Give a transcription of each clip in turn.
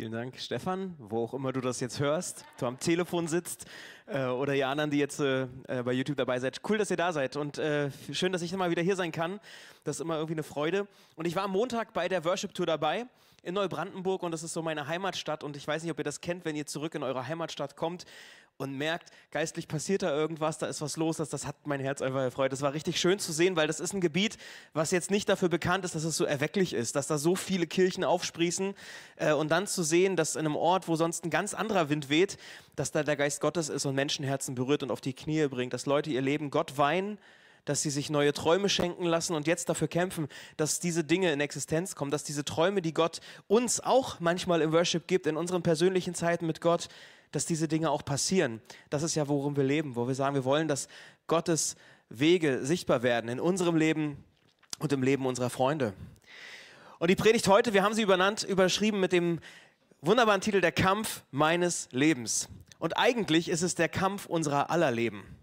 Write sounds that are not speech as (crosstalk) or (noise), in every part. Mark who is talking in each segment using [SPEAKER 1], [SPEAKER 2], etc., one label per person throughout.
[SPEAKER 1] Vielen Dank, Stefan, wo auch immer du das jetzt hörst, du am Telefon sitzt äh, oder ihr anderen, die jetzt äh, äh, bei YouTube dabei seid. Cool, dass ihr da seid und äh, schön, dass ich mal wieder hier sein kann. Das ist immer irgendwie eine Freude. Und ich war am Montag bei der Worship Tour dabei in Neubrandenburg und das ist so meine Heimatstadt und ich weiß nicht, ob ihr das kennt, wenn ihr zurück in eure Heimatstadt kommt und merkt, geistlich passiert da irgendwas, da ist was los, das, das hat mein Herz einfach erfreut. Das war richtig schön zu sehen, weil das ist ein Gebiet, was jetzt nicht dafür bekannt ist, dass es so erwecklich ist, dass da so viele Kirchen aufsprießen äh, und dann zu sehen, dass in einem Ort, wo sonst ein ganz anderer Wind weht, dass da der Geist Gottes ist und Menschenherzen berührt und auf die Knie bringt, dass Leute ihr Leben Gott weinen, dass sie sich neue Träume schenken lassen und jetzt dafür kämpfen, dass diese Dinge in Existenz kommen, dass diese Träume, die Gott uns auch manchmal im Worship gibt, in unseren persönlichen Zeiten mit Gott, dass diese Dinge auch passieren. Das ist ja, worum wir leben, wo wir sagen, wir wollen, dass Gottes Wege sichtbar werden in unserem Leben und im Leben unserer Freunde. Und die Predigt heute, wir haben sie übernannt, überschrieben mit dem wunderbaren Titel Der Kampf meines Lebens. Und eigentlich ist es der Kampf unserer aller Leben.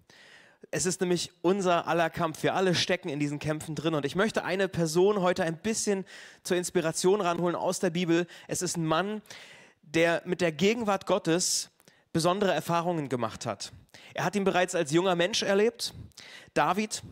[SPEAKER 1] Es ist nämlich unser aller Kampf. Wir alle stecken in diesen Kämpfen drin. Und ich möchte eine Person heute ein bisschen zur Inspiration ranholen aus der Bibel. Es ist ein Mann, der mit der Gegenwart Gottes besondere Erfahrungen gemacht hat. Er hat ihn bereits als junger Mensch erlebt. David,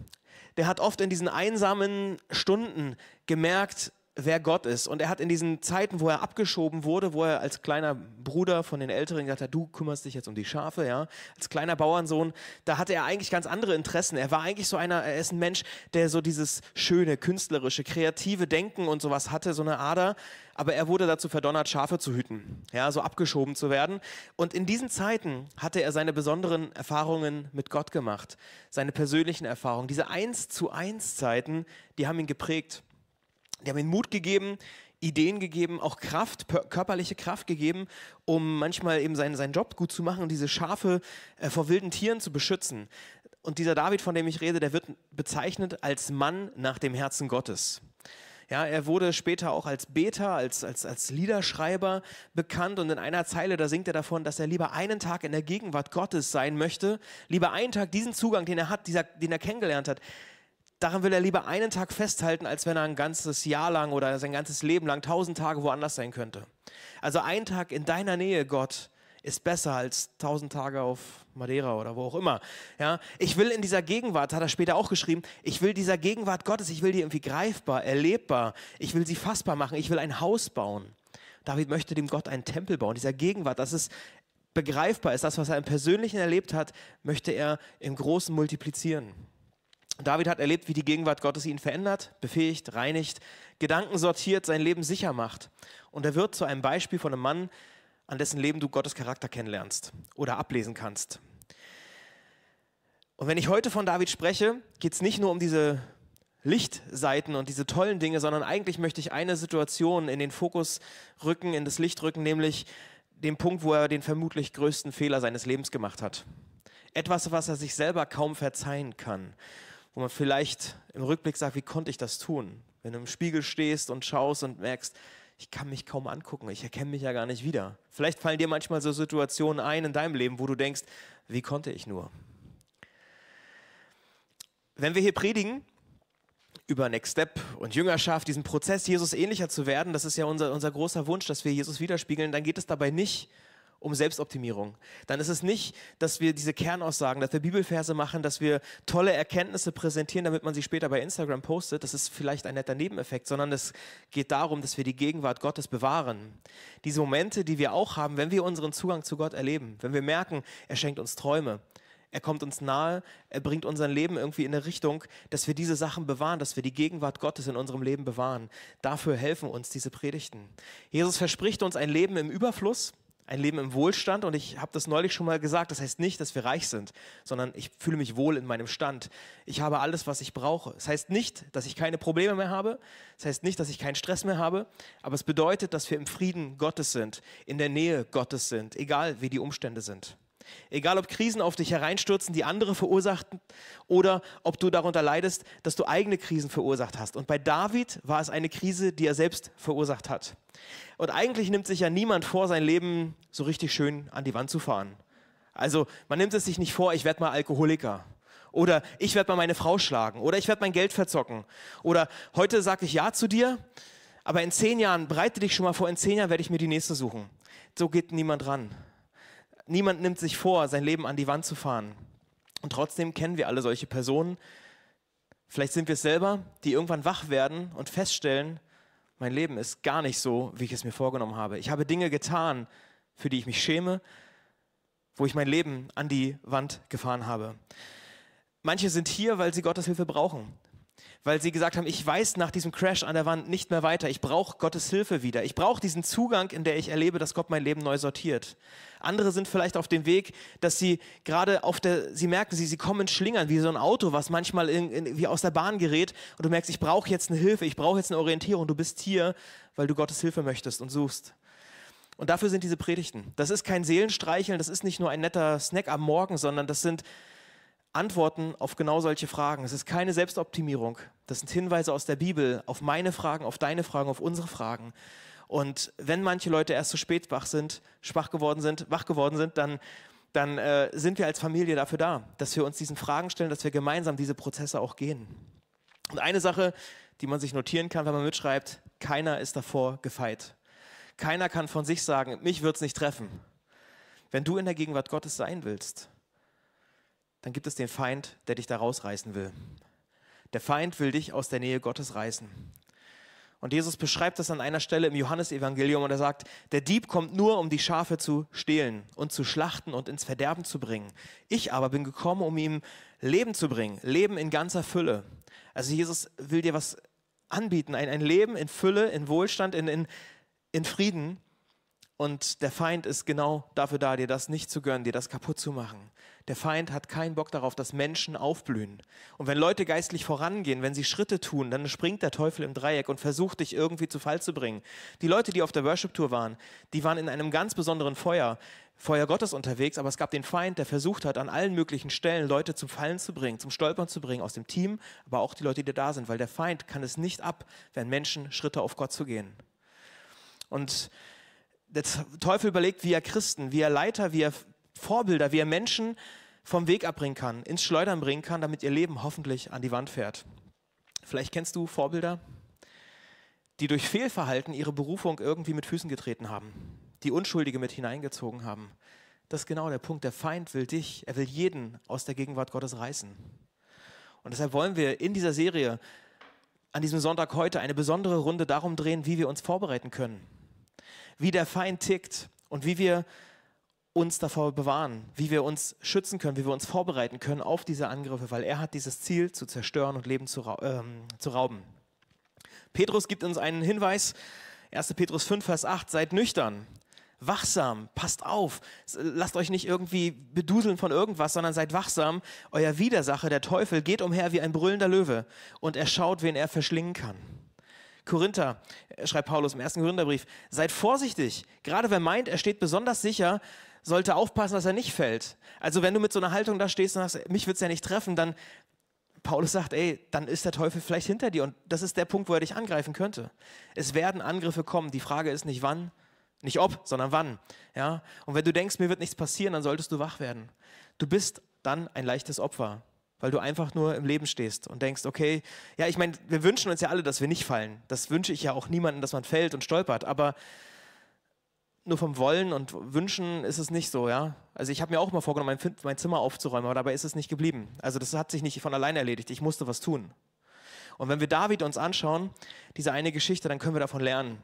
[SPEAKER 1] der hat oft in diesen einsamen Stunden gemerkt, wer Gott ist. Und er hat in diesen Zeiten, wo er abgeschoben wurde, wo er als kleiner Bruder von den Älteren gesagt hat, du kümmerst dich jetzt um die Schafe, ja, als kleiner Bauernsohn, da hatte er eigentlich ganz andere Interessen. Er war eigentlich so einer, er ist ein Mensch, der so dieses schöne, künstlerische, kreative Denken und sowas hatte, so eine Ader. Aber er wurde dazu verdonnert, Schafe zu hüten, ja, so abgeschoben zu werden. Und in diesen Zeiten hatte er seine besonderen Erfahrungen mit Gott gemacht, seine persönlichen Erfahrungen. Diese Eins zu eins Zeiten, die haben ihn geprägt. Die haben ihm Mut gegeben, Ideen gegeben, auch Kraft, körperliche Kraft gegeben, um manchmal eben seinen, seinen Job gut zu machen und diese Schafe äh, vor wilden Tieren zu beschützen. Und dieser David, von dem ich rede, der wird bezeichnet als Mann nach dem Herzen Gottes. Ja, er wurde später auch als Beter, als, als, als Liederschreiber bekannt und in einer Zeile, da singt er davon, dass er lieber einen Tag in der Gegenwart Gottes sein möchte, lieber einen Tag diesen Zugang, den er hat, dieser, den er kennengelernt hat, daran will er lieber einen Tag festhalten, als wenn er ein ganzes Jahr lang oder sein ganzes Leben lang tausend Tage woanders sein könnte. Also ein Tag in deiner Nähe, Gott, ist besser als tausend Tage auf Madeira oder wo auch immer. Ja, ich will in dieser Gegenwart, hat er später auch geschrieben, ich will dieser Gegenwart Gottes, ich will die irgendwie greifbar, erlebbar, ich will sie fassbar machen, ich will ein Haus bauen. David möchte dem Gott einen Tempel bauen, dieser Gegenwart, dass es begreifbar ist, das, was er im Persönlichen erlebt hat, möchte er im Großen multiplizieren. David hat erlebt, wie die Gegenwart Gottes ihn verändert, befähigt, reinigt, Gedanken sortiert, sein Leben sicher macht. Und er wird zu einem Beispiel von einem Mann, an dessen Leben du Gottes Charakter kennenlernst oder ablesen kannst. Und wenn ich heute von David spreche, geht es nicht nur um diese Lichtseiten und diese tollen Dinge, sondern eigentlich möchte ich eine Situation in den Fokus rücken, in das Licht rücken, nämlich den Punkt, wo er den vermutlich größten Fehler seines Lebens gemacht hat. Etwas, was er sich selber kaum verzeihen kann wo man vielleicht im Rückblick sagt, wie konnte ich das tun? Wenn du im Spiegel stehst und schaust und merkst, ich kann mich kaum angucken, ich erkenne mich ja gar nicht wieder. Vielleicht fallen dir manchmal so Situationen ein in deinem Leben, wo du denkst, wie konnte ich nur? Wenn wir hier predigen über Next Step und Jüngerschaft, diesen Prozess, Jesus ähnlicher zu werden, das ist ja unser, unser großer Wunsch, dass wir Jesus widerspiegeln, dann geht es dabei nicht um um Selbstoptimierung. Dann ist es nicht, dass wir diese Kernaussagen, dass wir Bibelverse machen, dass wir tolle Erkenntnisse präsentieren, damit man sie später bei Instagram postet. Das ist vielleicht ein netter Nebeneffekt, sondern es geht darum, dass wir die Gegenwart Gottes bewahren. Diese Momente, die wir auch haben, wenn wir unseren Zugang zu Gott erleben, wenn wir merken, er schenkt uns Träume, er kommt uns nahe, er bringt unser Leben irgendwie in eine Richtung, dass wir diese Sachen bewahren, dass wir die Gegenwart Gottes in unserem Leben bewahren. Dafür helfen uns diese Predigten. Jesus verspricht uns ein Leben im Überfluss, ein Leben im Wohlstand und ich habe das neulich schon mal gesagt, das heißt nicht, dass wir reich sind, sondern ich fühle mich wohl in meinem Stand. Ich habe alles, was ich brauche. Das heißt nicht, dass ich keine Probleme mehr habe, das heißt nicht, dass ich keinen Stress mehr habe, aber es bedeutet, dass wir im Frieden Gottes sind, in der Nähe Gottes sind, egal wie die Umstände sind. Egal ob Krisen auf dich hereinstürzen, die andere verursachten, oder ob du darunter leidest, dass du eigene Krisen verursacht hast. Und bei David war es eine Krise, die er selbst verursacht hat. Und eigentlich nimmt sich ja niemand vor, sein Leben so richtig schön an die Wand zu fahren. Also man nimmt es sich nicht vor, ich werde mal Alkoholiker. Oder ich werde mal meine Frau schlagen. Oder ich werde mein Geld verzocken. Oder heute sage ich Ja zu dir, Aber in zehn Jahren, bereite dich schon mal vor, in zehn Jahren werde ich mir die nächste suchen. So geht niemand ran. Niemand nimmt sich vor, sein Leben an die Wand zu fahren. Und trotzdem kennen wir alle solche Personen. Vielleicht sind wir es selber, die irgendwann wach werden und feststellen, mein Leben ist gar nicht so, wie ich es mir vorgenommen habe. Ich habe Dinge getan, für die ich mich schäme, wo ich mein Leben an die Wand gefahren habe. Manche sind hier, weil sie Gottes Hilfe brauchen weil sie gesagt haben, ich weiß nach diesem Crash an der Wand nicht mehr weiter. Ich brauche Gottes Hilfe wieder. Ich brauche diesen Zugang, in der ich erlebe, dass Gott mein Leben neu sortiert. Andere sind vielleicht auf dem Weg, dass sie gerade auf der, sie merken, sie, sie kommen Schlingern, wie so ein Auto, was manchmal in, in, wie aus der Bahn gerät und du merkst, ich brauche jetzt eine Hilfe, ich brauche jetzt eine Orientierung. Du bist hier, weil du Gottes Hilfe möchtest und suchst. Und dafür sind diese Predigten. Das ist kein Seelenstreicheln, das ist nicht nur ein netter Snack am Morgen, sondern das sind Antworten auf genau solche Fragen. Es ist keine Selbstoptimierung. Das sind Hinweise aus der Bibel auf meine Fragen, auf deine Fragen, auf unsere Fragen. Und wenn manche Leute erst zu spät wach sind, schwach geworden sind, wach geworden sind, dann, dann äh, sind wir als Familie dafür da, dass wir uns diesen Fragen stellen, dass wir gemeinsam diese Prozesse auch gehen. Und eine Sache, die man sich notieren kann, wenn man mitschreibt, keiner ist davor gefeit. Keiner kann von sich sagen, mich wird es nicht treffen. Wenn du in der Gegenwart Gottes sein willst, dann gibt es den Feind, der dich da rausreißen will. Der Feind will dich aus der Nähe Gottes reißen. Und Jesus beschreibt das an einer Stelle im Johannesevangelium und er sagt, der Dieb kommt nur, um die Schafe zu stehlen und zu schlachten und ins Verderben zu bringen. Ich aber bin gekommen, um ihm Leben zu bringen, Leben in ganzer Fülle. Also Jesus will dir was anbieten, ein, ein Leben in Fülle, in Wohlstand, in, in, in Frieden. Und der Feind ist genau dafür da, dir das nicht zu gönnen, dir das kaputt zu machen. Der Feind hat keinen Bock darauf, dass Menschen aufblühen. Und wenn Leute geistlich vorangehen, wenn sie Schritte tun, dann springt der Teufel im Dreieck und versucht dich irgendwie zu Fall zu bringen. Die Leute, die auf der Worship-Tour waren, die waren in einem ganz besonderen Feuer, Feuer Gottes unterwegs, aber es gab den Feind, der versucht hat, an allen möglichen Stellen Leute zum Fallen zu bringen, zum Stolpern zu bringen, aus dem Team, aber auch die Leute, die da sind, weil der Feind kann es nicht ab, wenn Menschen Schritte auf Gott zu gehen. Und der Teufel überlegt, wie er Christen, wie er Leiter, wie er Vorbilder, wie er Menschen vom Weg abbringen kann, ins Schleudern bringen kann, damit ihr Leben hoffentlich an die Wand fährt. Vielleicht kennst du Vorbilder, die durch Fehlverhalten ihre Berufung irgendwie mit Füßen getreten haben, die Unschuldige mit hineingezogen haben. Das ist genau der Punkt. Der Feind will dich, er will jeden aus der Gegenwart Gottes reißen. Und deshalb wollen wir in dieser Serie an diesem Sonntag heute eine besondere Runde darum drehen, wie wir uns vorbereiten können wie der Feind tickt und wie wir uns davor bewahren, wie wir uns schützen können, wie wir uns vorbereiten können auf diese Angriffe, weil er hat dieses Ziel zu zerstören und Leben zu, ähm, zu rauben. Petrus gibt uns einen Hinweis, 1. Petrus 5, Vers 8, seid nüchtern, wachsam, passt auf, lasst euch nicht irgendwie beduseln von irgendwas, sondern seid wachsam. Euer Widersacher, der Teufel, geht umher wie ein brüllender Löwe und er schaut, wen er verschlingen kann. Korinther, äh, schreibt Paulus im ersten Korintherbrief, seid vorsichtig. Gerade wer meint, er steht besonders sicher, sollte aufpassen, dass er nicht fällt. Also wenn du mit so einer Haltung da stehst und sagst, mich wird es ja nicht treffen, dann, Paulus sagt, ey, dann ist der Teufel vielleicht hinter dir. Und das ist der Punkt, wo er dich angreifen könnte. Es werden Angriffe kommen. Die Frage ist nicht wann, nicht ob, sondern wann. Ja? Und wenn du denkst, mir wird nichts passieren, dann solltest du wach werden. Du bist dann ein leichtes Opfer weil du einfach nur im Leben stehst und denkst, okay, ja, ich meine, wir wünschen uns ja alle, dass wir nicht fallen. Das wünsche ich ja auch niemandem, dass man fällt und stolpert, aber nur vom Wollen und Wünschen ist es nicht so, ja. Also ich habe mir auch mal vorgenommen, mein, mein Zimmer aufzuräumen, aber dabei ist es nicht geblieben. Also das hat sich nicht von alleine erledigt. Ich musste was tun. Und wenn wir David uns anschauen, diese eine Geschichte, dann können wir davon lernen.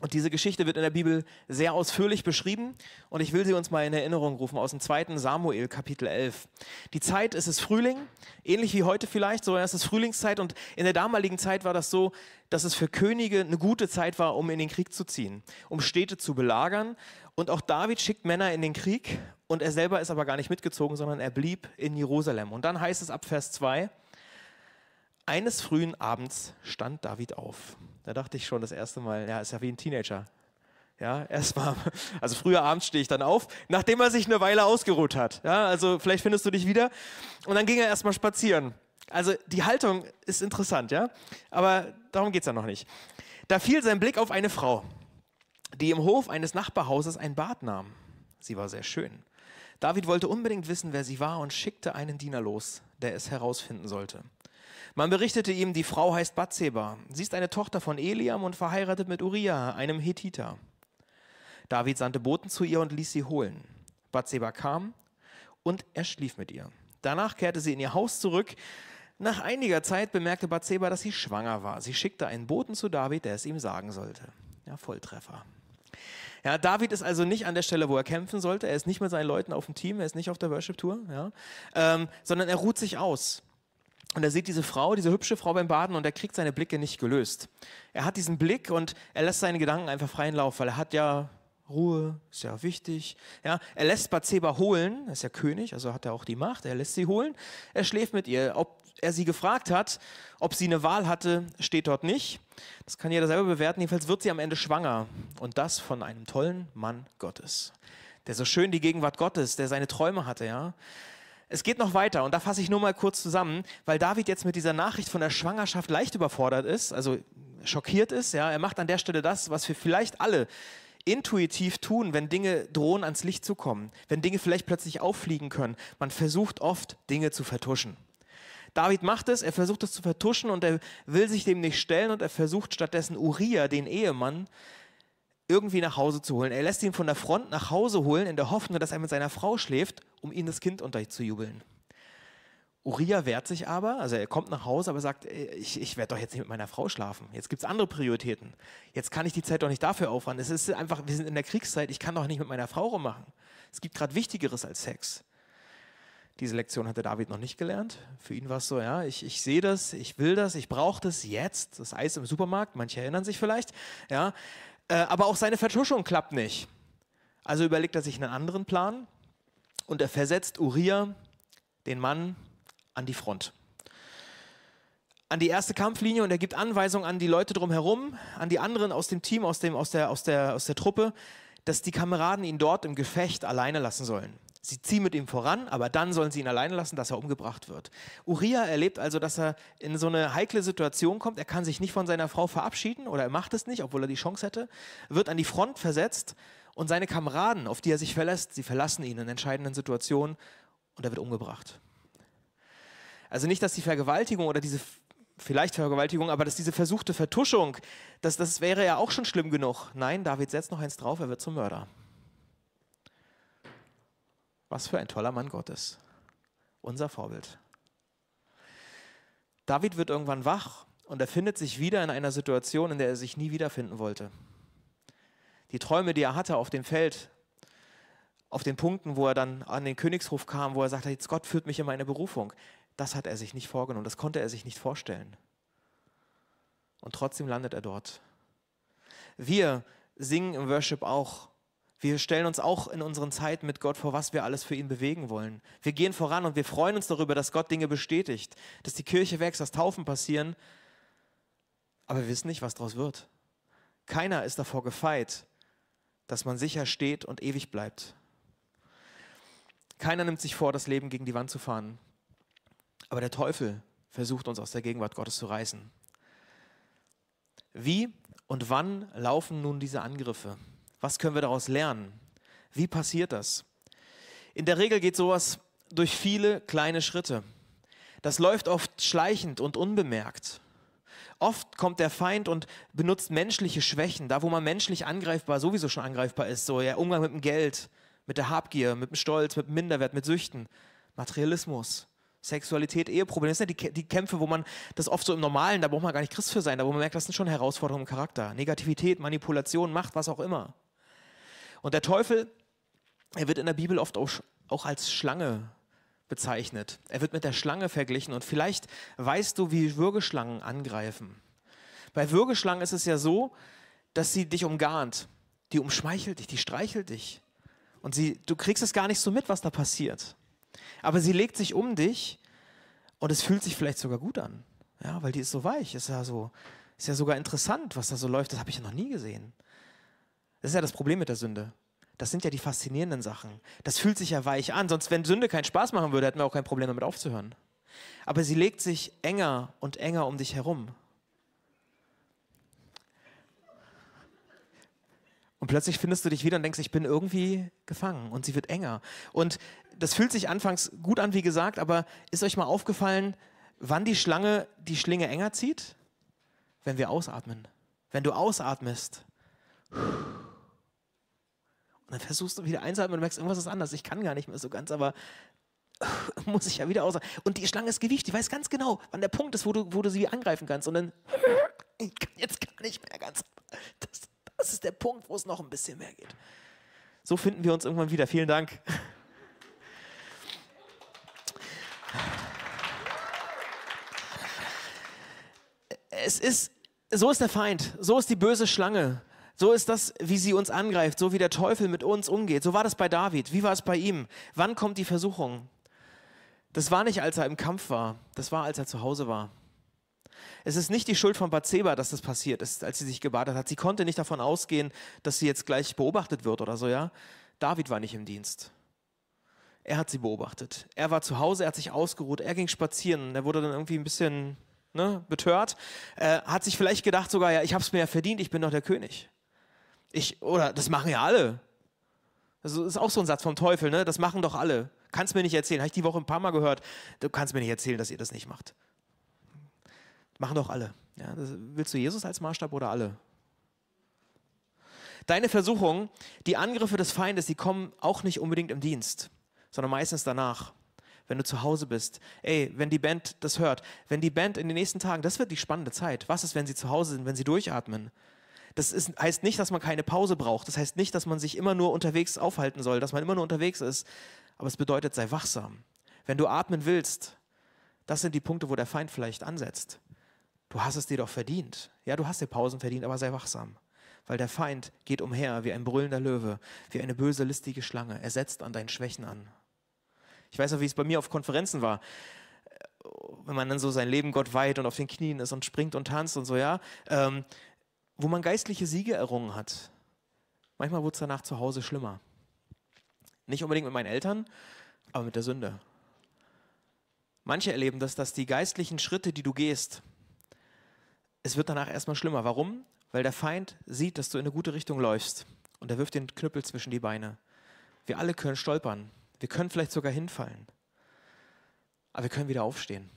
[SPEAKER 1] Und diese Geschichte wird in der Bibel sehr ausführlich beschrieben und ich will sie uns mal in Erinnerung rufen aus dem 2. Samuel Kapitel 11. Die Zeit ist es Frühling, ähnlich wie heute vielleicht, so ist es Frühlingszeit und in der damaligen Zeit war das so, dass es für Könige eine gute Zeit war, um in den Krieg zu ziehen, um Städte zu belagern und auch David schickt Männer in den Krieg und er selber ist aber gar nicht mitgezogen, sondern er blieb in Jerusalem. Und dann heißt es ab Vers 2, eines frühen Abends stand David auf. Da dachte ich schon das erste Mal, ja, ist ja wie ein Teenager. Ja, erstmal, (laughs) also früher abends stehe ich dann auf, nachdem er sich eine Weile ausgeruht hat. Ja, also vielleicht findest du dich wieder. Und dann ging er erstmal spazieren. Also die Haltung ist interessant, ja, aber darum geht es ja noch nicht. Da fiel sein Blick auf eine Frau, die im Hof eines Nachbarhauses ein Bad nahm. Sie war sehr schön. David wollte unbedingt wissen, wer sie war und schickte einen Diener los, der es herausfinden sollte. Man berichtete ihm, die Frau heißt Bathseba. Sie ist eine Tochter von Eliam und verheiratet mit Uriah, einem Hethiter. David sandte Boten zu ihr und ließ sie holen. Bathseba kam und er schlief mit ihr. Danach kehrte sie in ihr Haus zurück. Nach einiger Zeit bemerkte Bathseba, dass sie schwanger war. Sie schickte einen Boten zu David, der es ihm sagen sollte. Ja, Volltreffer. Ja, David ist also nicht an der Stelle, wo er kämpfen sollte. Er ist nicht mit seinen Leuten auf dem Team, er ist nicht auf der Worship-Tour, ja, ähm, sondern er ruht sich aus. Und er sieht diese Frau, diese hübsche Frau beim Baden und er kriegt seine Blicke nicht gelöst. Er hat diesen Blick und er lässt seine Gedanken einfach freien Lauf, weil er hat ja Ruhe, ist ja wichtig. Ja, er lässt Bathseba holen, er ist ja König, also hat er auch die Macht, er lässt sie holen. Er schläft mit ihr. Ob er sie gefragt hat, ob sie eine Wahl hatte, steht dort nicht. Das kann jeder selber bewerten. Jedenfalls wird sie am Ende schwanger und das von einem tollen Mann Gottes, der so schön die Gegenwart Gottes, der seine Träume hatte, ja. Es geht noch weiter und da fasse ich nur mal kurz zusammen, weil David jetzt mit dieser Nachricht von der Schwangerschaft leicht überfordert ist, also schockiert ist. Ja, er macht an der Stelle das, was wir vielleicht alle intuitiv tun, wenn Dinge drohen ans Licht zu kommen, wenn Dinge vielleicht plötzlich auffliegen können. Man versucht oft Dinge zu vertuschen. David macht es, er versucht es zu vertuschen und er will sich dem nicht stellen und er versucht stattdessen Uriah, den Ehemann, irgendwie nach Hause zu holen. Er lässt ihn von der Front nach Hause holen, in der Hoffnung, dass er mit seiner Frau schläft, um ihm das Kind unterzujubeln. Uriah wehrt sich aber, also er kommt nach Hause, aber sagt, äh, ich, ich werde doch jetzt nicht mit meiner Frau schlafen. Jetzt gibt es andere Prioritäten. Jetzt kann ich die Zeit doch nicht dafür aufwenden. Es ist einfach, wir sind in der Kriegszeit, ich kann doch nicht mit meiner Frau rummachen. Es gibt gerade Wichtigeres als Sex. Diese Lektion hatte David noch nicht gelernt. Für ihn war es so, ja, ich, ich sehe das, ich will das, ich brauche das jetzt. Das Eis im Supermarkt, manche erinnern sich vielleicht. Ja, äh, aber auch seine Vertuschung klappt nicht. Also überlegt er sich einen anderen Plan und er versetzt Uriah, den Mann, an die Front. An die erste Kampflinie und er gibt Anweisungen an die Leute drumherum, an die anderen aus dem Team, aus, dem, aus, der, aus, der, aus der Truppe, dass die Kameraden ihn dort im Gefecht alleine lassen sollen. Sie ziehen mit ihm voran, aber dann sollen sie ihn alleine lassen, dass er umgebracht wird. Uriah erlebt also, dass er in so eine heikle Situation kommt. Er kann sich nicht von seiner Frau verabschieden oder er macht es nicht, obwohl er die Chance hätte, wird an die Front versetzt und seine Kameraden, auf die er sich verlässt, sie verlassen ihn in entscheidenden Situationen und er wird umgebracht. Also nicht, dass die Vergewaltigung oder diese vielleicht Vergewaltigung, aber dass diese versuchte Vertuschung, das, das wäre ja auch schon schlimm genug. Nein, David setzt noch eins drauf, er wird zum Mörder. Was für ein toller Mann Gottes. Unser Vorbild. David wird irgendwann wach und er findet sich wieder in einer Situation, in der er sich nie wiederfinden wollte. Die Träume, die er hatte auf dem Feld, auf den Punkten, wo er dann an den Königshof kam, wo er sagte, jetzt Gott führt mich in meine Berufung, das hat er sich nicht vorgenommen, das konnte er sich nicht vorstellen. Und trotzdem landet er dort. Wir singen im Worship auch, wir stellen uns auch in unseren Zeiten mit Gott vor, was wir alles für ihn bewegen wollen. Wir gehen voran und wir freuen uns darüber, dass Gott Dinge bestätigt, dass die Kirche wächst, dass Taufen passieren. Aber wir wissen nicht, was daraus wird. Keiner ist davor gefeit, dass man sicher steht und ewig bleibt. Keiner nimmt sich vor, das Leben gegen die Wand zu fahren. Aber der Teufel versucht uns aus der Gegenwart Gottes zu reißen. Wie und wann laufen nun diese Angriffe? Was können wir daraus lernen? Wie passiert das? In der Regel geht sowas durch viele kleine Schritte. Das läuft oft schleichend und unbemerkt. Oft kommt der Feind und benutzt menschliche Schwächen, da wo man menschlich angreifbar sowieso schon angreifbar ist, so der Umgang mit dem Geld, mit der Habgier, mit dem Stolz, mit dem Minderwert, mit Süchten, Materialismus, Sexualität, Eheprobleme. Das sind ja die, die Kämpfe, wo man das oft so im Normalen, da braucht man gar nicht Christ für sein, da wo man merkt, das sind schon Herausforderungen im Charakter. Negativität, Manipulation, Macht, was auch immer. Und der Teufel, er wird in der Bibel oft auch, auch als Schlange bezeichnet. Er wird mit der Schlange verglichen und vielleicht weißt du, wie Würgeschlangen angreifen. Bei Würgeschlangen ist es ja so, dass sie dich umgarnt. Die umschmeichelt dich, die streichelt dich. Und sie, du kriegst es gar nicht so mit, was da passiert. Aber sie legt sich um dich und es fühlt sich vielleicht sogar gut an. Ja, weil die ist so weich. Ist ja, so, ist ja sogar interessant, was da so läuft. Das habe ich ja noch nie gesehen. Das ist ja das Problem mit der Sünde. Das sind ja die faszinierenden Sachen. Das fühlt sich ja weich an. Sonst, wenn Sünde keinen Spaß machen würde, hätten wir auch kein Problem damit aufzuhören. Aber sie legt sich enger und enger um dich herum. Und plötzlich findest du dich wieder und denkst, ich bin irgendwie gefangen und sie wird enger. Und das fühlt sich anfangs gut an, wie gesagt, aber ist euch mal aufgefallen, wann die Schlange die Schlinge enger zieht? Wenn wir ausatmen. Wenn du ausatmest. Dann versuchst du wieder einzuatmen und merkst, irgendwas ist anders. Ich kann gar nicht mehr so ganz, aber (laughs) muss ich ja wieder aus. Und die Schlange ist gewieft, die weiß ganz genau, wann der Punkt ist, wo du, wo du sie angreifen kannst. Und dann, (laughs) ich kann jetzt gar nicht mehr ganz. Das, das ist der Punkt, wo es noch ein bisschen mehr geht. So finden wir uns irgendwann wieder. Vielen Dank. Es ist, so ist der Feind, so ist die böse Schlange. So ist das, wie sie uns angreift, so wie der Teufel mit uns umgeht. So war das bei David. Wie war es bei ihm? Wann kommt die Versuchung? Das war nicht, als er im Kampf war, das war, als er zu Hause war. Es ist nicht die Schuld von Bathseba, dass das passiert ist, als sie sich gebadet hat. Sie konnte nicht davon ausgehen, dass sie jetzt gleich beobachtet wird oder so, ja. David war nicht im Dienst. Er hat sie beobachtet. Er war zu Hause, er hat sich ausgeruht, er ging spazieren. Er wurde dann irgendwie ein bisschen ne, betört. Äh, hat sich vielleicht gedacht sogar, ja, ich habe es mir ja verdient, ich bin doch der König. Ich, oder das machen ja alle. Das ist auch so ein Satz vom Teufel, ne? Das machen doch alle. Kannst mir nicht erzählen. Habe ich die Woche ein paar Mal gehört. Du kannst mir nicht erzählen, dass ihr das nicht macht. Machen doch alle. Ja, willst du Jesus als Maßstab oder alle? Deine Versuchung, die Angriffe des Feindes, die kommen auch nicht unbedingt im Dienst, sondern meistens danach, wenn du zu Hause bist. Ey, wenn die Band das hört, wenn die Band in den nächsten Tagen, das wird die spannende Zeit. Was ist, wenn sie zu Hause sind, wenn sie durchatmen? Das ist, heißt nicht, dass man keine Pause braucht. Das heißt nicht, dass man sich immer nur unterwegs aufhalten soll, dass man immer nur unterwegs ist. Aber es bedeutet, sei wachsam. Wenn du atmen willst, das sind die Punkte, wo der Feind vielleicht ansetzt. Du hast es dir doch verdient. Ja, du hast dir Pausen verdient, aber sei wachsam. Weil der Feind geht umher wie ein brüllender Löwe, wie eine böse, listige Schlange. Er setzt an deinen Schwächen an. Ich weiß noch, wie es bei mir auf Konferenzen war. Wenn man dann so sein Leben Gott weiht und auf den Knien ist und springt und tanzt und so, ja. Ähm, wo man geistliche Siege errungen hat. Manchmal wurde es danach zu Hause schlimmer. Nicht unbedingt mit meinen Eltern, aber mit der Sünde. Manche erleben das, dass die geistlichen Schritte, die du gehst, es wird danach erstmal schlimmer. Warum? Weil der Feind sieht, dass du in eine gute Richtung läufst und er wirft den Knüppel zwischen die Beine. Wir alle können stolpern. Wir können vielleicht sogar hinfallen. Aber wir können wieder aufstehen.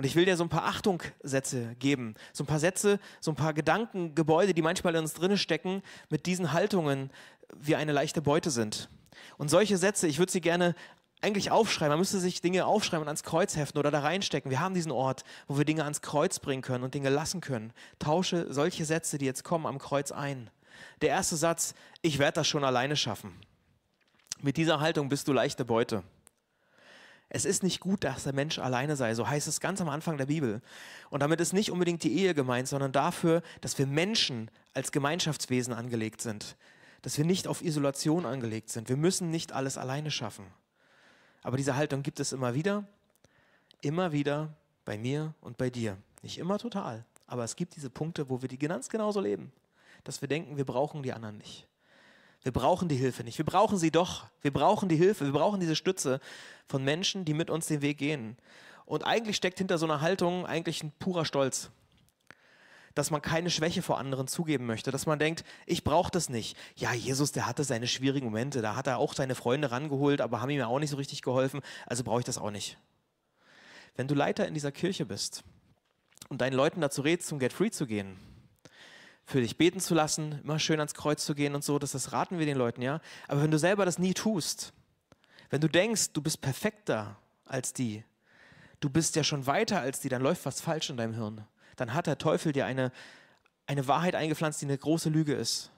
[SPEAKER 1] Und ich will dir so ein paar Achtungssätze geben, so ein paar Sätze, so ein paar Gedankengebäude, die manchmal in uns drinne stecken, mit diesen Haltungen wie eine leichte Beute sind. Und solche Sätze, ich würde sie gerne eigentlich aufschreiben. Man müsste sich Dinge aufschreiben und ans Kreuz heften oder da reinstecken. Wir haben diesen Ort, wo wir Dinge ans Kreuz bringen können und Dinge lassen können. Tausche solche Sätze, die jetzt kommen, am Kreuz ein. Der erste Satz, ich werde das schon alleine schaffen. Mit dieser Haltung bist du leichte Beute. Es ist nicht gut, dass der Mensch alleine sei. So heißt es ganz am Anfang der Bibel. Und damit ist nicht unbedingt die Ehe gemeint, sondern dafür, dass wir Menschen als Gemeinschaftswesen angelegt sind. Dass wir nicht auf Isolation angelegt sind. Wir müssen nicht alles alleine schaffen. Aber diese Haltung gibt es immer wieder. Immer wieder bei mir und bei dir. Nicht immer total. Aber es gibt diese Punkte, wo wir die ganz genauso leben. Dass wir denken, wir brauchen die anderen nicht. Wir brauchen die Hilfe nicht. Wir brauchen sie doch. Wir brauchen die Hilfe. Wir brauchen diese Stütze von Menschen, die mit uns den Weg gehen. Und eigentlich steckt hinter so einer Haltung eigentlich ein purer Stolz. Dass man keine Schwäche vor anderen zugeben möchte. Dass man denkt, ich brauche das nicht. Ja, Jesus, der hatte seine schwierigen Momente. Da hat er auch seine Freunde rangeholt, aber haben ihm ja auch nicht so richtig geholfen. Also brauche ich das auch nicht. Wenn du Leiter in dieser Kirche bist und deinen Leuten dazu rätst, zum Get Free zu gehen, für dich beten zu lassen, immer schön ans Kreuz zu gehen und so, das, das raten wir den Leuten, ja. Aber wenn du selber das nie tust, wenn du denkst, du bist perfekter als die, du bist ja schon weiter als die, dann läuft was falsch in deinem Hirn. Dann hat der Teufel dir eine, eine Wahrheit eingepflanzt, die eine große Lüge ist.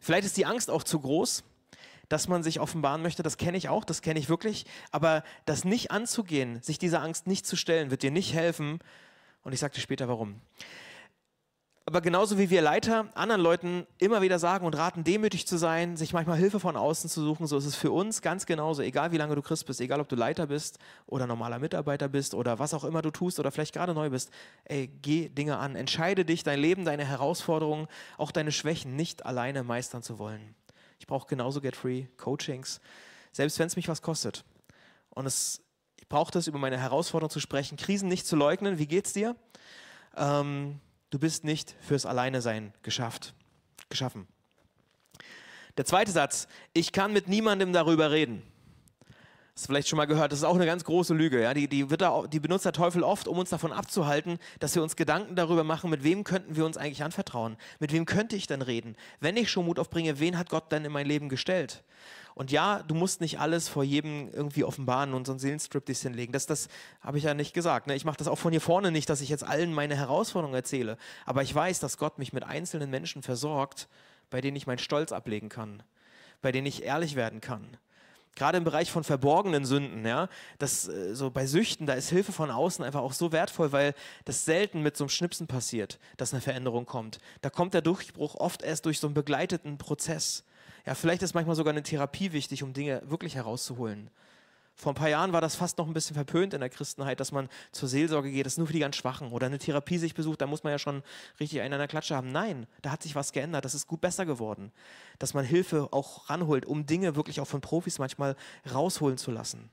[SPEAKER 1] Vielleicht ist die Angst auch zu groß, dass man sich offenbaren möchte, das kenne ich auch, das kenne ich wirklich, aber das nicht anzugehen, sich dieser Angst nicht zu stellen, wird dir nicht helfen. Und ich sage dir später warum. Aber genauso wie wir Leiter anderen Leuten immer wieder sagen und raten, demütig zu sein, sich manchmal Hilfe von außen zu suchen, so ist es für uns ganz genauso, egal wie lange du Christ bist, egal ob du Leiter bist oder normaler Mitarbeiter bist oder was auch immer du tust oder vielleicht gerade neu bist, ey, geh Dinge an, entscheide dich, dein Leben, deine Herausforderungen, auch deine Schwächen nicht alleine meistern zu wollen. Ich brauche genauso Get Free, Coachings, selbst wenn es mich was kostet. Und es, ich brauche das, über meine Herausforderungen zu sprechen, Krisen nicht zu leugnen. Wie geht's dir? Ähm, Du bist nicht fürs Alleinesein geschafft, geschaffen. Der zweite Satz, ich kann mit niemandem darüber reden. Hast du vielleicht schon mal gehört, das ist auch eine ganz große Lüge. Ja? Die, die, da, die benutzt der Teufel oft, um uns davon abzuhalten, dass wir uns Gedanken darüber machen, mit wem könnten wir uns eigentlich anvertrauen? Mit wem könnte ich denn reden? Wenn ich schon Mut aufbringe, wen hat Gott denn in mein Leben gestellt? Und ja, du musst nicht alles vor jedem irgendwie offenbaren und so einen Seelenstriptease hinlegen. Das, das habe ich ja nicht gesagt. Ne? Ich mache das auch von hier vorne nicht, dass ich jetzt allen meine Herausforderungen erzähle. Aber ich weiß, dass Gott mich mit einzelnen Menschen versorgt, bei denen ich meinen Stolz ablegen kann, bei denen ich ehrlich werden kann gerade im Bereich von verborgenen Sünden, ja, das äh, so bei Süchten, da ist Hilfe von außen einfach auch so wertvoll, weil das selten mit so einem Schnipsen passiert, dass eine Veränderung kommt. Da kommt der Durchbruch oft erst durch so einen begleiteten Prozess. Ja, vielleicht ist manchmal sogar eine Therapie wichtig, um Dinge wirklich herauszuholen. Vor ein paar Jahren war das fast noch ein bisschen verpönt in der Christenheit, dass man zur Seelsorge geht, das ist nur für die ganz Schwachen. Oder eine Therapie sich besucht, da muss man ja schon richtig einen an der Klatsche haben. Nein, da hat sich was geändert, das ist gut besser geworden. Dass man Hilfe auch ranholt, um Dinge wirklich auch von Profis manchmal rausholen zu lassen.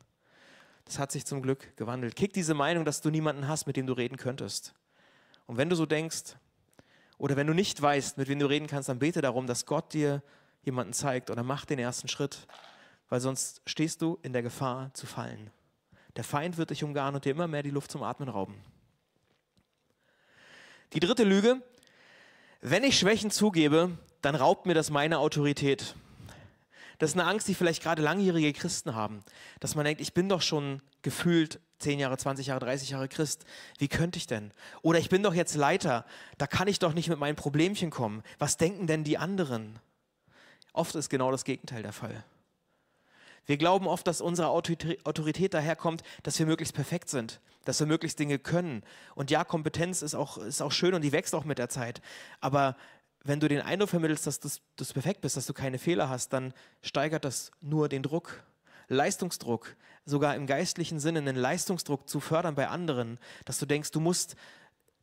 [SPEAKER 1] Das hat sich zum Glück gewandelt. Kick diese Meinung, dass du niemanden hast, mit dem du reden könntest. Und wenn du so denkst, oder wenn du nicht weißt, mit wem du reden kannst, dann bete darum, dass Gott dir jemanden zeigt oder mach den ersten Schritt weil sonst stehst du in der Gefahr zu fallen. Der Feind wird dich umgarnen und dir immer mehr die Luft zum Atmen rauben. Die dritte Lüge, wenn ich Schwächen zugebe, dann raubt mir das meine Autorität. Das ist eine Angst, die vielleicht gerade langjährige Christen haben. Dass man denkt, ich bin doch schon gefühlt 10 Jahre, 20 Jahre, 30 Jahre Christ. Wie könnte ich denn? Oder ich bin doch jetzt Leiter. Da kann ich doch nicht mit meinen Problemchen kommen. Was denken denn die anderen? Oft ist genau das Gegenteil der Fall. Wir glauben oft, dass unsere Autorität daherkommt, dass wir möglichst perfekt sind, dass wir möglichst Dinge können. Und ja, Kompetenz ist auch, ist auch schön und die wächst auch mit der Zeit. Aber wenn du den Eindruck vermittelst, dass du, dass du perfekt bist, dass du keine Fehler hast, dann steigert das nur den Druck. Leistungsdruck, sogar im geistlichen Sinne einen Leistungsdruck zu fördern bei anderen, dass du denkst, du musst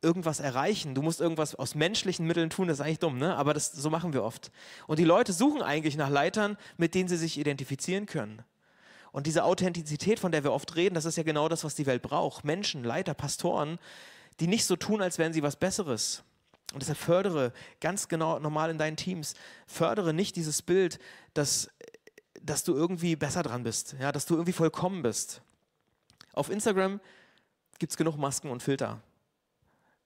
[SPEAKER 1] irgendwas erreichen, du musst irgendwas aus menschlichen Mitteln tun, das ist eigentlich dumm, ne? aber das, so machen wir oft. Und die Leute suchen eigentlich nach Leitern, mit denen sie sich identifizieren können. Und diese Authentizität, von der wir oft reden, das ist ja genau das, was die Welt braucht. Menschen, Leiter, Pastoren, die nicht so tun, als wären sie was Besseres. Und deshalb fördere ganz genau normal in deinen Teams, fördere nicht dieses Bild, dass, dass du irgendwie besser dran bist, ja, dass du irgendwie vollkommen bist. Auf Instagram gibt es genug Masken und Filter.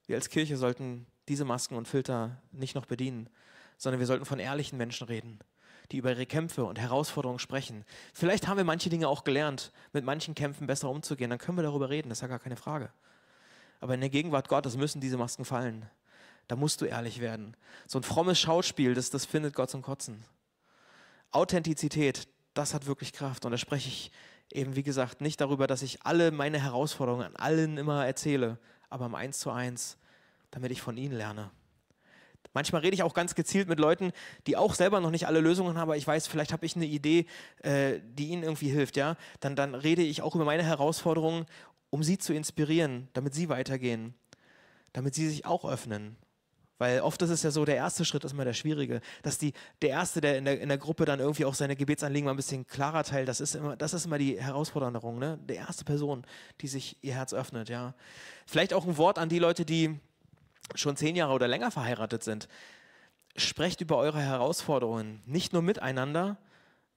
[SPEAKER 1] Wir als Kirche sollten diese Masken und Filter nicht noch bedienen, sondern wir sollten von ehrlichen Menschen reden, die über ihre Kämpfe und Herausforderungen sprechen. Vielleicht haben wir manche Dinge auch gelernt, mit manchen Kämpfen besser umzugehen, dann können wir darüber reden, das ist ja gar keine Frage. Aber in der Gegenwart Gottes müssen diese Masken fallen. Da musst du ehrlich werden. So ein frommes Schauspiel, das, das findet Gott zum Kotzen. Authentizität, das hat wirklich Kraft. Und da spreche ich eben, wie gesagt, nicht darüber, dass ich alle meine Herausforderungen an allen immer erzähle, aber im Eins zu eins, damit ich von ihnen lerne. Manchmal rede ich auch ganz gezielt mit Leuten, die auch selber noch nicht alle Lösungen haben, aber ich weiß, vielleicht habe ich eine Idee, äh, die ihnen irgendwie hilft. Ja? Dann, dann rede ich auch über meine Herausforderungen, um sie zu inspirieren, damit sie weitergehen, damit sie sich auch öffnen. Weil oft ist es ja so, der erste Schritt ist immer der schwierige. Dass die, der Erste, der in, der in der Gruppe dann irgendwie auch seine Gebetsanliegen mal ein bisschen klarer teilt, das ist immer, das ist immer die Herausforderung. Ne? Der erste Person, die sich ihr Herz öffnet. Ja? Vielleicht auch ein Wort an die Leute, die schon zehn Jahre oder länger verheiratet sind. Sprecht über eure Herausforderungen, nicht nur miteinander,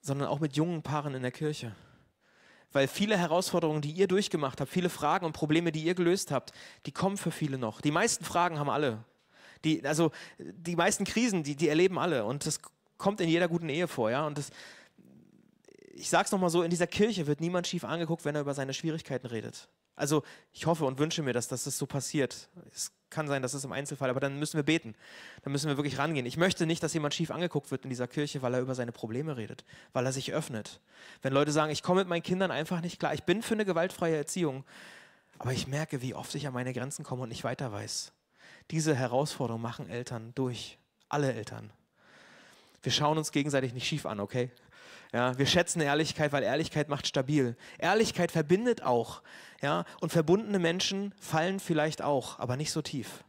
[SPEAKER 1] sondern auch mit jungen Paaren in der Kirche. Weil viele Herausforderungen, die ihr durchgemacht habt, viele Fragen und Probleme, die ihr gelöst habt, die kommen für viele noch. Die meisten Fragen haben alle. Die, also die meisten Krisen, die, die erleben alle. Und das kommt in jeder guten Ehe vor. Ja? Und das, ich sage es nochmal so, in dieser Kirche wird niemand schief angeguckt, wenn er über seine Schwierigkeiten redet. Also ich hoffe und wünsche mir, dass, dass das so passiert. Es kann sein, dass das im Einzelfall, aber dann müssen wir beten. Dann müssen wir wirklich rangehen. Ich möchte nicht, dass jemand schief angeguckt wird in dieser Kirche, weil er über seine Probleme redet, weil er sich öffnet. Wenn Leute sagen, ich komme mit meinen Kindern einfach nicht klar, ich bin für eine gewaltfreie Erziehung, aber ich merke, wie oft ich an meine Grenzen komme und nicht weiter weiß. Diese Herausforderung machen Eltern durch. Alle Eltern. Wir schauen uns gegenseitig nicht schief an, okay? Ja, wir schätzen Ehrlichkeit, weil Ehrlichkeit macht stabil. Ehrlichkeit verbindet auch. Ja, und verbundene Menschen fallen vielleicht auch, aber nicht so tief.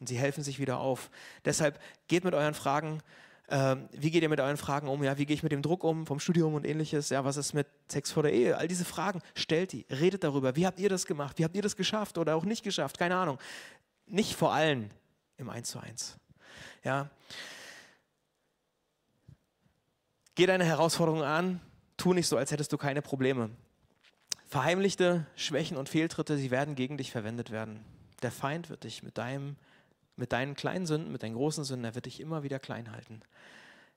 [SPEAKER 1] Und sie helfen sich wieder auf. Deshalb geht mit euren Fragen, äh, wie geht ihr mit euren Fragen um? Ja, wie gehe ich mit dem Druck um vom Studium und ähnliches? Ja, was ist mit Sex vor der Ehe? All diese Fragen, stellt die, redet darüber. Wie habt ihr das gemacht? Wie habt ihr das geschafft oder auch nicht geschafft? Keine Ahnung nicht vor allen im 1 zu 1. Ja. Geh deine Herausforderungen an, tu nicht so, als hättest du keine Probleme. Verheimlichte Schwächen und Fehltritte, sie werden gegen dich verwendet werden. Der Feind wird dich mit, deinem, mit deinen kleinen Sünden, mit deinen großen Sünden, er wird dich immer wieder klein halten.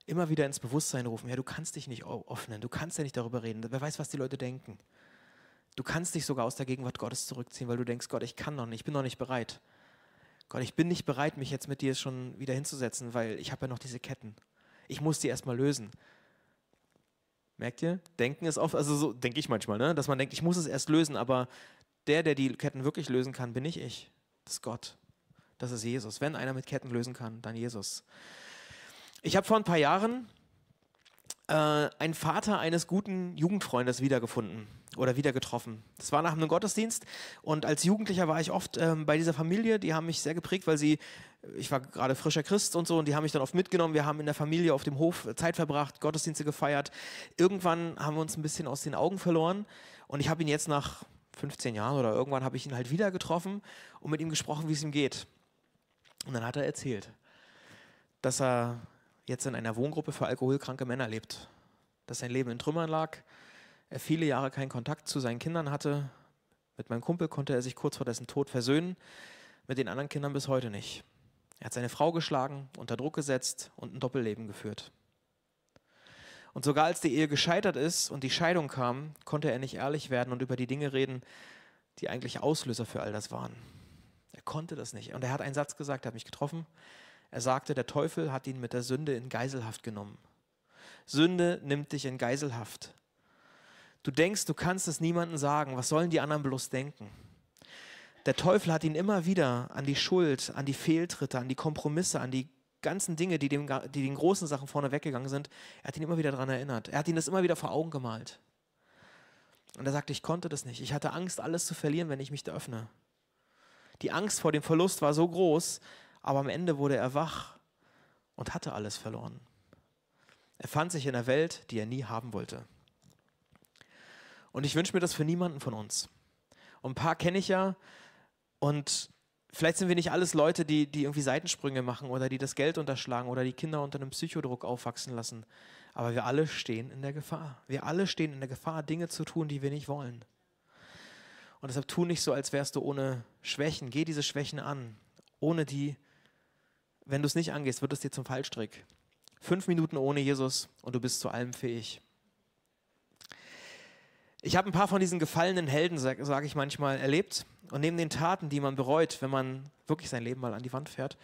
[SPEAKER 1] Immer wieder ins Bewusstsein rufen, ja, du kannst dich nicht öffnen, du kannst ja nicht darüber reden. Wer weiß, was die Leute denken. Du kannst dich sogar aus der Gegenwart Gottes zurückziehen, weil du denkst, Gott, ich kann noch nicht, ich bin noch nicht bereit. Gott, ich bin nicht bereit, mich jetzt mit dir schon wieder hinzusetzen, weil ich habe ja noch diese Ketten. Ich muss die erstmal lösen. Merkt ihr? Denken ist oft, also so denke ich manchmal, ne? dass man denkt, ich muss es erst lösen, aber der, der die Ketten wirklich lösen kann, bin nicht ich. Das ist Gott. Das ist Jesus. Wenn einer mit Ketten lösen kann, dann Jesus. Ich habe vor ein paar Jahren äh, einen Vater eines guten Jugendfreundes wiedergefunden oder wieder getroffen. Das war nach einem Gottesdienst und als Jugendlicher war ich oft ähm, bei dieser Familie, die haben mich sehr geprägt, weil sie, ich war gerade frischer Christ und so und die haben mich dann oft mitgenommen. Wir haben in der Familie auf dem Hof Zeit verbracht, Gottesdienste gefeiert. Irgendwann haben wir uns ein bisschen aus den Augen verloren und ich habe ihn jetzt nach 15 Jahren oder irgendwann habe ich ihn halt wieder getroffen und mit ihm gesprochen, wie es ihm geht. Und dann hat er erzählt, dass er jetzt in einer Wohngruppe für alkoholkranke Männer lebt, dass sein Leben in Trümmern lag, er viele Jahre keinen Kontakt zu seinen Kindern hatte. Mit meinem Kumpel konnte er sich kurz vor dessen Tod versöhnen, mit den anderen Kindern bis heute nicht. Er hat seine Frau geschlagen, unter Druck gesetzt und ein Doppelleben geführt. Und sogar als die Ehe gescheitert ist und die Scheidung kam, konnte er nicht ehrlich werden und über die Dinge reden, die eigentlich Auslöser für all das waren. Er konnte das nicht. Und er hat einen Satz gesagt, er hat mich getroffen. Er sagte, der Teufel hat ihn mit der Sünde in Geiselhaft genommen. Sünde nimmt dich in Geiselhaft. Du denkst, du kannst es niemandem sagen. Was sollen die anderen bloß denken? Der Teufel hat ihn immer wieder an die Schuld, an die Fehltritte, an die Kompromisse, an die ganzen Dinge, die, dem, die den großen Sachen vorne weggegangen sind, er hat ihn immer wieder daran erinnert. Er hat ihn das immer wieder vor Augen gemalt. Und er sagte, ich konnte das nicht. Ich hatte Angst, alles zu verlieren, wenn ich mich da öffne. Die Angst vor dem Verlust war so groß, aber am Ende wurde er wach und hatte alles verloren. Er fand sich in einer Welt, die er nie haben wollte. Und ich wünsche mir das für niemanden von uns. Und ein paar kenne ich ja und vielleicht sind wir nicht alles Leute, die, die irgendwie Seitensprünge machen oder die das Geld unterschlagen oder die Kinder unter einem Psychodruck aufwachsen lassen. Aber wir alle stehen in der Gefahr. Wir alle stehen in der Gefahr, Dinge zu tun, die wir nicht wollen. Und deshalb tu nicht so, als wärst du ohne Schwächen. Geh diese Schwächen an. Ohne die, wenn du es nicht angehst, wird es dir zum Fallstrick. Fünf Minuten ohne Jesus und du bist zu allem fähig. Ich habe ein paar von diesen gefallenen Helden, sage sag ich manchmal, erlebt. Und neben den Taten, die man bereut, wenn man wirklich sein Leben mal an die Wand fährt,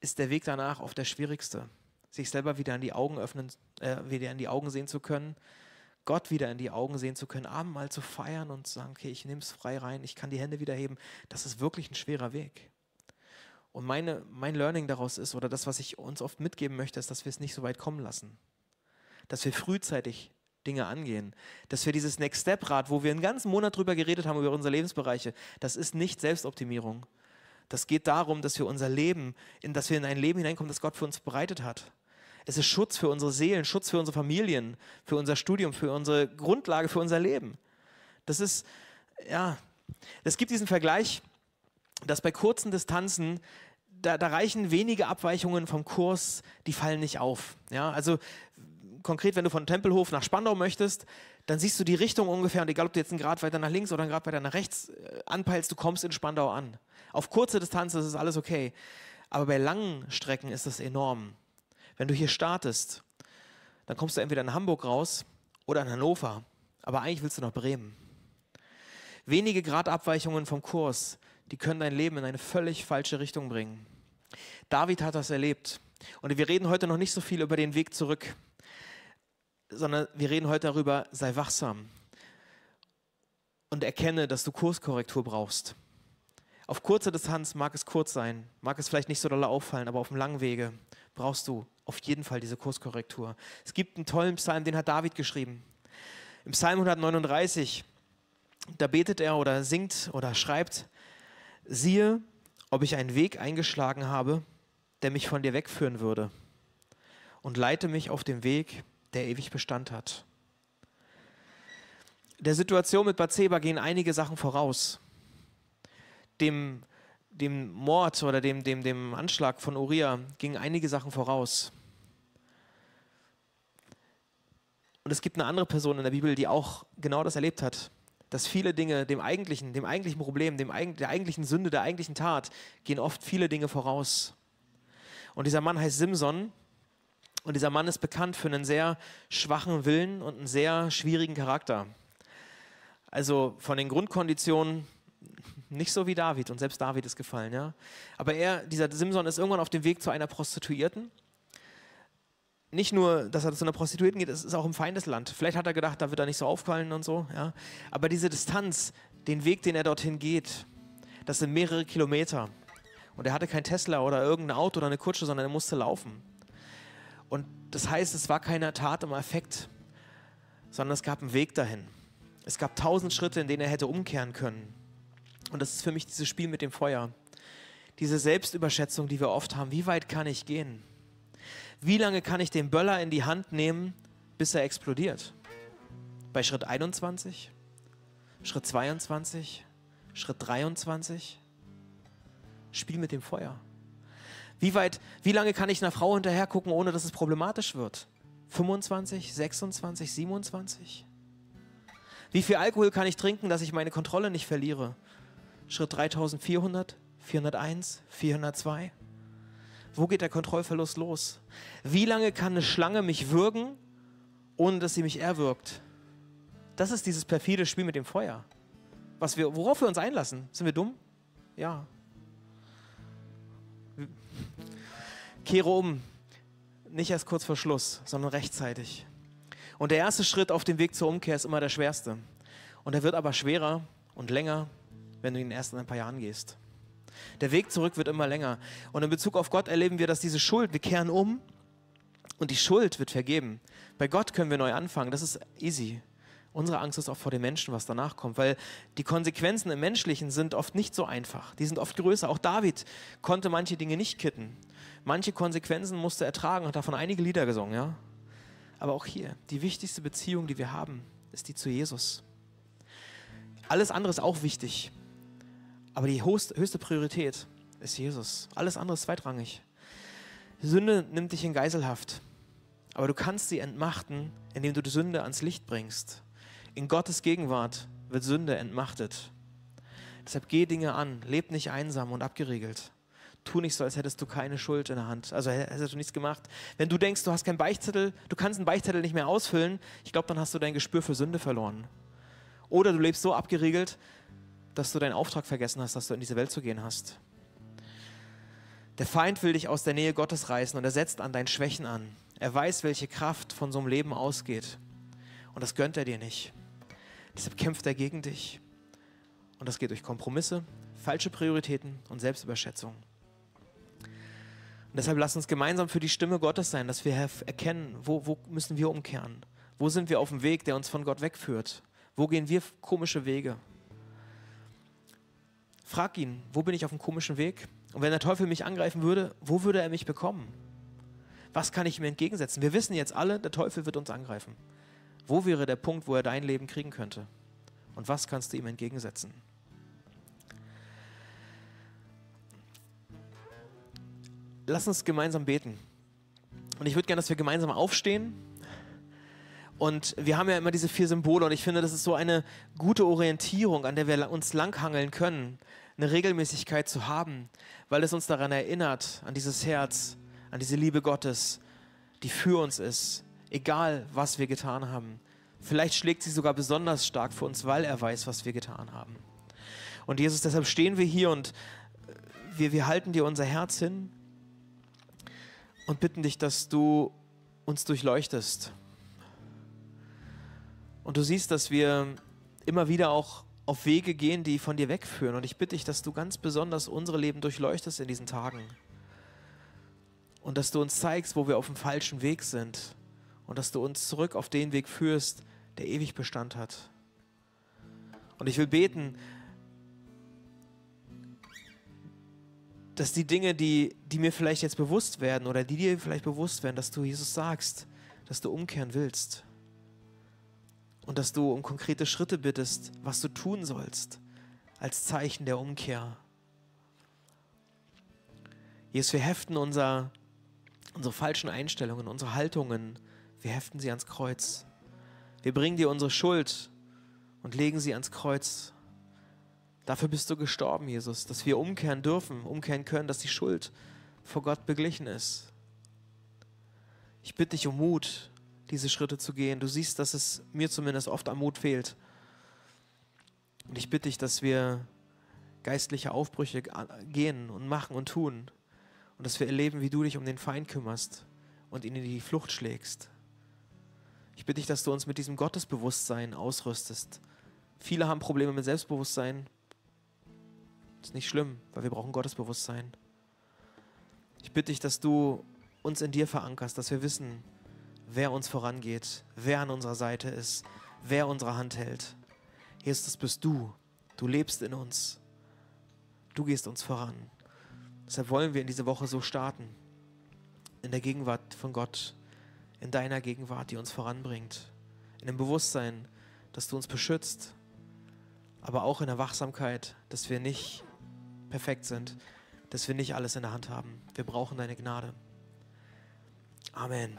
[SPEAKER 1] ist der Weg danach oft der schwierigste. Sich selber wieder in die Augen öffnen, äh, wieder in die Augen sehen zu können, Gott wieder in die Augen sehen zu können, Abendmahl zu feiern und zu sagen, okay, ich nehme es frei rein, ich kann die Hände wieder heben. Das ist wirklich ein schwerer Weg. Und meine, mein Learning daraus ist, oder das, was ich uns oft mitgeben möchte, ist, dass wir es nicht so weit kommen lassen. Dass wir frühzeitig Dinge angehen. Dass wir dieses Next Step Rad, wo wir einen ganzen Monat drüber geredet haben, über unsere Lebensbereiche, das ist nicht Selbstoptimierung. Das geht darum, dass wir unser Leben, in, dass wir in ein Leben hineinkommen, das Gott für uns bereitet hat. Es ist Schutz für unsere Seelen, Schutz für unsere Familien, für unser Studium, für unsere Grundlage, für unser Leben. Das ist, ja, es gibt diesen Vergleich, dass bei kurzen Distanzen da, da, reichen wenige Abweichungen vom Kurs, die fallen nicht auf. Ja, also konkret, wenn du von Tempelhof nach Spandau möchtest, dann siehst du die Richtung ungefähr und egal, ob du jetzt einen Grad weiter nach links oder einen Grad weiter nach rechts äh, anpeilst, du kommst in Spandau an. Auf kurze Distanz ist es alles okay. Aber bei langen Strecken ist das enorm. Wenn du hier startest, dann kommst du entweder in Hamburg raus oder in Hannover. Aber eigentlich willst du nach Bremen. Wenige Gradabweichungen vom Kurs, die können dein Leben in eine völlig falsche Richtung bringen. David hat das erlebt. Und wir reden heute noch nicht so viel über den Weg zurück sondern wir reden heute darüber, sei wachsam und erkenne, dass du Kurskorrektur brauchst. Auf kurzer Distanz mag es kurz sein, mag es vielleicht nicht so doll auffallen, aber auf dem langen Wege brauchst du auf jeden Fall diese Kurskorrektur. Es gibt einen tollen Psalm, den hat David geschrieben. Im Psalm 139, da betet er oder singt oder schreibt, siehe, ob ich einen Weg eingeschlagen habe, der mich von dir wegführen würde und leite mich auf dem Weg, der ewig Bestand hat. Der Situation mit Bathseba gehen einige Sachen voraus. Dem, dem Mord oder dem, dem, dem Anschlag von Uriah gingen einige Sachen voraus. Und es gibt eine andere Person in der Bibel, die auch genau das erlebt hat. Dass viele Dinge dem eigentlichen, dem eigentlichen Problem, dem, der eigentlichen Sünde, der eigentlichen Tat, gehen oft viele Dinge voraus. Und dieser Mann heißt Simson. Und dieser Mann ist bekannt für einen sehr schwachen Willen und einen sehr schwierigen Charakter. Also von den Grundkonditionen nicht so wie David und selbst David ist gefallen, ja. Aber er, dieser Simson, ist irgendwann auf dem Weg zu einer Prostituierten. Nicht nur, dass er zu einer Prostituierten geht, es ist auch im Feindesland. Vielleicht hat er gedacht, da wird er nicht so aufgefallen und so, ja. Aber diese Distanz, den Weg, den er dorthin geht, das sind mehrere Kilometer. Und er hatte kein Tesla oder irgendein Auto oder eine Kutsche, sondern er musste laufen. Und das heißt, es war keine Tat im Affekt, sondern es gab einen Weg dahin. Es gab tausend Schritte, in denen er hätte umkehren können. Und das ist für mich dieses Spiel mit dem Feuer. Diese Selbstüberschätzung, die wir oft haben. Wie weit kann ich gehen? Wie lange kann ich den Böller in die Hand nehmen, bis er explodiert? Bei Schritt 21, Schritt 22, Schritt 23? Spiel mit dem Feuer. Wie weit, wie lange kann ich einer Frau hinterher gucken, ohne dass es problematisch wird? 25, 26, 27? Wie viel Alkohol kann ich trinken, dass ich meine Kontrolle nicht verliere? Schritt 3400, 401, 402? Wo geht der Kontrollverlust los? Wie lange kann eine Schlange mich würgen, ohne dass sie mich erwürgt? Das ist dieses perfide Spiel mit dem Feuer. Was wir, worauf wir uns einlassen. Sind wir dumm? Ja. Kehre um. Nicht erst kurz vor Schluss, sondern rechtzeitig. Und der erste Schritt auf dem Weg zur Umkehr ist immer der schwerste. Und er wird aber schwerer und länger, wenn du ihn erst in ein paar Jahren gehst. Der Weg zurück wird immer länger. Und in Bezug auf Gott erleben wir, dass diese Schuld, wir kehren um und die Schuld wird vergeben. Bei Gott können wir neu anfangen. Das ist easy. Unsere Angst ist auch vor den Menschen, was danach kommt, weil die Konsequenzen im Menschlichen sind oft nicht so einfach. Die sind oft größer. Auch David konnte manche Dinge nicht kitten. Manche Konsequenzen musste er tragen, hat davon einige Lieder gesungen, ja. Aber auch hier, die wichtigste Beziehung, die wir haben, ist die zu Jesus. Alles andere ist auch wichtig. Aber die höchste Priorität ist Jesus. Alles andere ist zweitrangig. Sünde nimmt dich in Geiselhaft. Aber du kannst sie entmachten, indem du die Sünde ans Licht bringst. In Gottes Gegenwart wird Sünde entmachtet. Deshalb geh Dinge an, leb nicht einsam und abgeriegelt tu nicht so, als hättest du keine Schuld in der Hand. Also hättest du nichts gemacht. Wenn du denkst, du hast keinen Beichtzettel, du kannst einen Beichtzettel nicht mehr ausfüllen, ich glaube, dann hast du dein Gespür für Sünde verloren. Oder du lebst so abgeriegelt, dass du deinen Auftrag vergessen hast, dass du in diese Welt zu gehen hast. Der Feind will dich aus der Nähe Gottes reißen und er setzt an deinen Schwächen an. Er weiß, welche Kraft von so einem Leben ausgeht. Und das gönnt er dir nicht. Deshalb kämpft er gegen dich. Und das geht durch Kompromisse, falsche Prioritäten und Selbstüberschätzung. Und deshalb lass uns gemeinsam für die Stimme Gottes sein, dass wir erkennen, wo, wo müssen wir umkehren? Wo sind wir auf dem Weg, der uns von Gott wegführt? Wo gehen wir komische Wege? Frag ihn, wo bin ich auf einem komischen Weg? Und wenn der Teufel mich angreifen würde, wo würde er mich bekommen? Was kann ich ihm entgegensetzen? Wir wissen jetzt alle, der Teufel wird uns angreifen. Wo wäre der Punkt, wo er dein Leben kriegen könnte? Und was kannst du ihm entgegensetzen? lass uns gemeinsam beten. Und ich würde gerne, dass wir gemeinsam aufstehen. Und wir haben ja immer diese vier Symbole und ich finde, das ist so eine gute Orientierung, an der wir uns langhangeln können, eine Regelmäßigkeit zu haben, weil es uns daran erinnert, an dieses Herz, an diese Liebe Gottes, die für uns ist, egal was wir getan haben. Vielleicht schlägt sie sogar besonders stark für uns, weil er weiß, was wir getan haben. Und Jesus, deshalb stehen wir hier und wir, wir halten dir unser Herz hin und bitten dich, dass du uns durchleuchtest. Und du siehst, dass wir immer wieder auch auf Wege gehen, die von dir wegführen. Und ich bitte dich, dass du ganz besonders unsere Leben durchleuchtest in diesen Tagen. Und dass du uns zeigst, wo wir auf dem falschen Weg sind. Und dass du uns zurück auf den Weg führst, der ewig Bestand hat. Und ich will beten, dass die Dinge, die, die mir vielleicht jetzt bewusst werden oder die dir vielleicht bewusst werden, dass du Jesus sagst, dass du umkehren willst und dass du um konkrete Schritte bittest, was du tun sollst als Zeichen der Umkehr. Jesus, wir heften unser, unsere falschen Einstellungen, unsere Haltungen, wir heften sie ans Kreuz. Wir bringen dir unsere Schuld und legen sie ans Kreuz. Dafür bist du gestorben, Jesus, dass wir umkehren dürfen, umkehren können, dass die Schuld vor Gott beglichen ist. Ich bitte dich um Mut, diese Schritte zu gehen. Du siehst, dass es mir zumindest oft am Mut fehlt. Und ich bitte dich, dass wir geistliche Aufbrüche gehen und machen und tun. Und dass wir erleben, wie du dich um den Feind kümmerst und ihn in die Flucht schlägst. Ich bitte dich, dass du uns mit diesem Gottesbewusstsein ausrüstest. Viele haben Probleme mit Selbstbewusstsein. Das ist nicht schlimm, weil wir brauchen Gottesbewusstsein. Ich bitte dich, dass du uns in dir verankerst, dass wir wissen, wer uns vorangeht, wer an unserer Seite ist, wer unsere Hand hält. Jesus, bist du. Du lebst in uns. Du gehst uns voran. Deshalb wollen wir in diese Woche so starten. In der Gegenwart von Gott, in deiner Gegenwart, die uns voranbringt. In dem Bewusstsein, dass du uns beschützt, aber auch in der Wachsamkeit, dass wir nicht perfekt sind, dass wir nicht alles in der Hand haben. Wir brauchen deine Gnade. Amen.